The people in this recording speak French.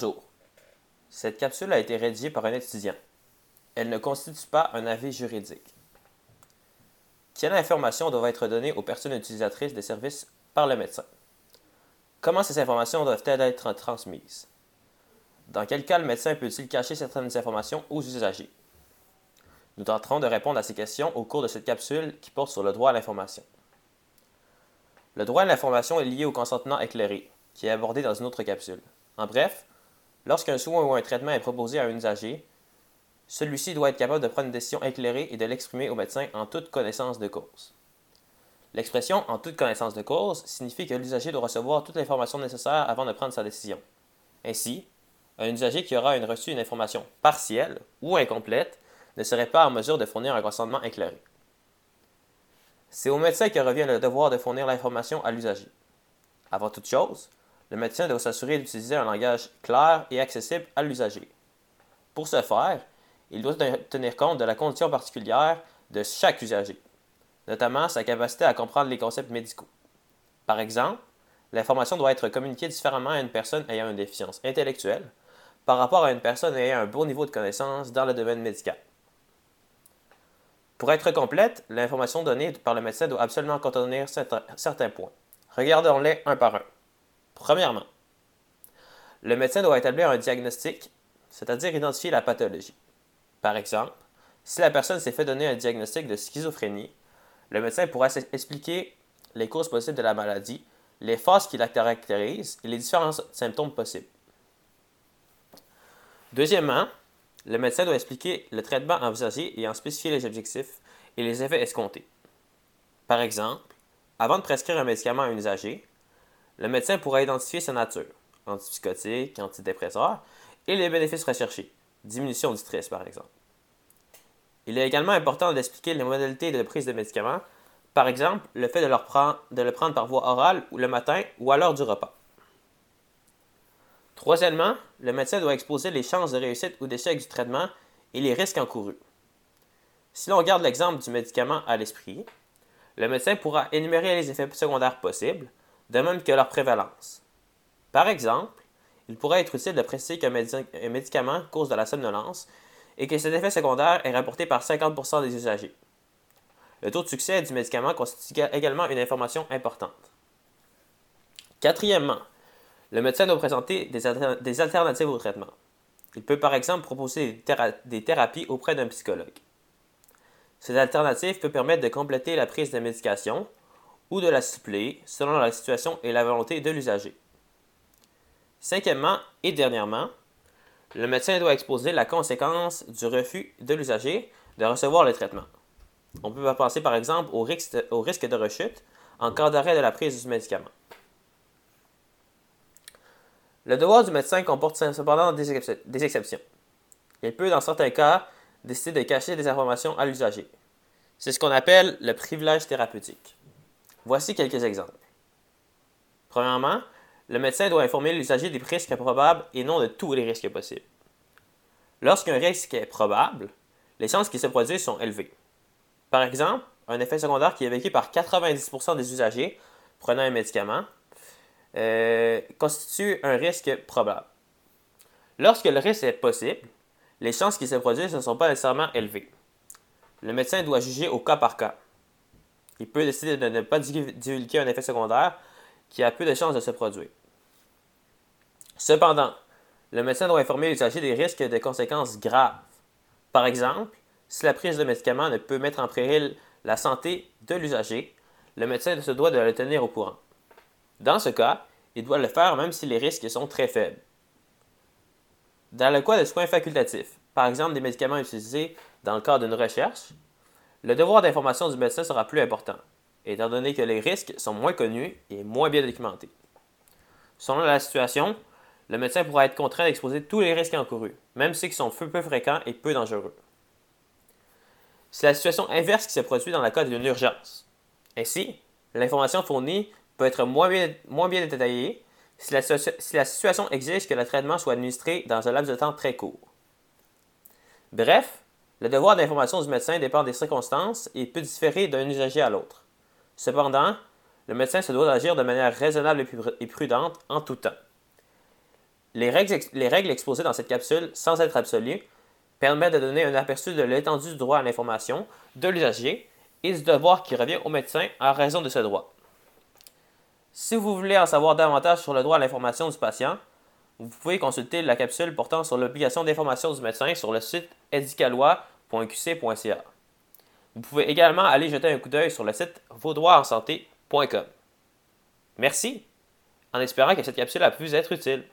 Bonjour. Cette capsule a été rédigée par un étudiant. Elle ne constitue pas un avis juridique. Quelle information doit être donnée aux personnes utilisatrices des services par le médecin? Comment ces informations doivent-elles être transmises? Dans quel cas le médecin peut-il cacher certaines informations aux usagers? Nous tenterons de répondre à ces questions au cours de cette capsule qui porte sur le droit à l'information. Le droit à l'information est lié au consentement éclairé, qui est abordé dans une autre capsule. En bref, lorsqu'un soin ou un traitement est proposé à un usager, celui-ci doit être capable de prendre une décision éclairée et de l'exprimer au médecin en toute connaissance de cause. L'expression en toute connaissance de cause signifie que l'usager doit recevoir toute l'information nécessaire avant de prendre sa décision. Ainsi, un usager qui aura reçu une information partielle ou incomplète ne serait pas en mesure de fournir un consentement éclairé. C'est au médecin que revient le devoir de fournir l'information à l'usager. Avant toute chose, le médecin doit s'assurer d'utiliser un langage clair et accessible à l'usager. Pour ce faire, il doit tenir compte de la condition particulière de chaque usager, notamment sa capacité à comprendre les concepts médicaux. Par exemple, l'information doit être communiquée différemment à une personne ayant une déficience intellectuelle par rapport à une personne ayant un bon niveau de connaissance dans le domaine médical. Pour être complète, l'information donnée par le médecin doit absolument contenir certains points. Regardons-les un par un. Premièrement, le médecin doit établir un diagnostic, c'est-à-dire identifier la pathologie. Par exemple, si la personne s'est fait donner un diagnostic de schizophrénie, le médecin pourra expliquer les causes possibles de la maladie, les phases qui la caractérisent et les différents symptômes possibles. Deuxièmement, le médecin doit expliquer le traitement envisagé et en spécifier les objectifs et les effets escomptés. Par exemple, avant de prescrire un médicament à un usager, le médecin pourra identifier sa nature, antipsychotique, antidépresseur, et les bénéfices recherchés, diminution du stress par exemple. Il est également important d'expliquer les modalités de prise de médicaments, par exemple le fait de, le prendre par voie orale ou le matin ou à l'heure du repas. Troisièmement, le médecin doit exposer les chances de réussite ou d'échec du traitement et les risques encourus. Si l'on garde l'exemple du médicament à l'esprit, le médecin pourra énumérer les effets secondaires possibles, de même que leur prévalence. Par exemple, il pourrait être utile de préciser qu'un médicament cause de la somnolence et que cet effet secondaire est rapporté par 50% des usagers. Le taux de succès du médicament constitue également une information importante. Quatrièmement, le médecin doit présenter des, alternatives au traitement. Il peut par exemple proposer des thérapies auprès d'un psychologue. Ces alternatives peuvent permettre de compléter la prise de médication ou de la suppléer selon la situation et la volonté de l'usager. Cinquièmement et dernièrement, le médecin doit exposer la conséquence du refus de l'usager de recevoir le traitement. On peut penser par exemple au risque, au risque de rechute en cas d'arrêt de la prise du médicament. Le devoir du médecin comporte cependant des, exceptions. Il peut, dans certains cas, décider de cacher des informations à l'usager. C'est ce qu'on appelle le privilège thérapeutique. Voici quelques exemples. Premièrement, le médecin doit informer l'usager des risques probables et non de tous les risques possibles. Lorsqu'un risque est probable, les chances qu'il se produise sont élevées. Par exemple, un effet secondaire qui est vécu par 90% des usagers prenant un médicament euh, constitue un risque probable. Lorsque le risque est possible, les chances qu'il se produise ne sont pas nécessairement élevées. Le médecin doit juger au cas par cas. Il peut décider de ne pas divulguer un effet secondaire qui a peu de chances de se produire. Cependant, le médecin doit informer l'usager des risques et des conséquences graves. Par exemple, si la prise de médicaments ne peut mettre en péril la santé de l'usager, le médecin se doit de le tenir au courant. Dans ce cas, il doit le faire même si les risques sont très faibles. Dans le cas de soins facultatifs, par exemple des médicaments utilisés dans le cadre d'une recherche, le devoir d'information du médecin sera plus important, étant donné que les risques sont moins connus et moins bien documentés. Selon la situation, le médecin pourra être contraint d'exposer tous les risques encourus, même ceux qui sont peu fréquents et peu dangereux. C'est la situation inverse qui se produit dans le cas d'une urgence. Ainsi, l'information fournie peut être moins bien, détaillée si la situation exige que le traitement soit administré dans un laps de temps très court. Bref, le devoir d'information du médecin dépend des circonstances et peut différer d'un usager à l'autre. Cependant, le médecin se doit d'agir de manière raisonnable et prudente en tout temps. Les règles, les règles exposées dans cette capsule, sans être absolues, permettent de donner un aperçu de l'étendue du droit à l'information de l'usager et du devoir qui revient au médecin en raison de ce droit. Si vous voulez en savoir davantage sur le droit à l'information du patient, vous pouvez consulter la capsule portant sur l'obligation d'information du médecin sur le site édicalois.qc.ca. Vous pouvez également aller jeter un coup d'œil sur le site vosdroitsensanté.com. Merci, en espérant que cette capsule a pu vous être utile.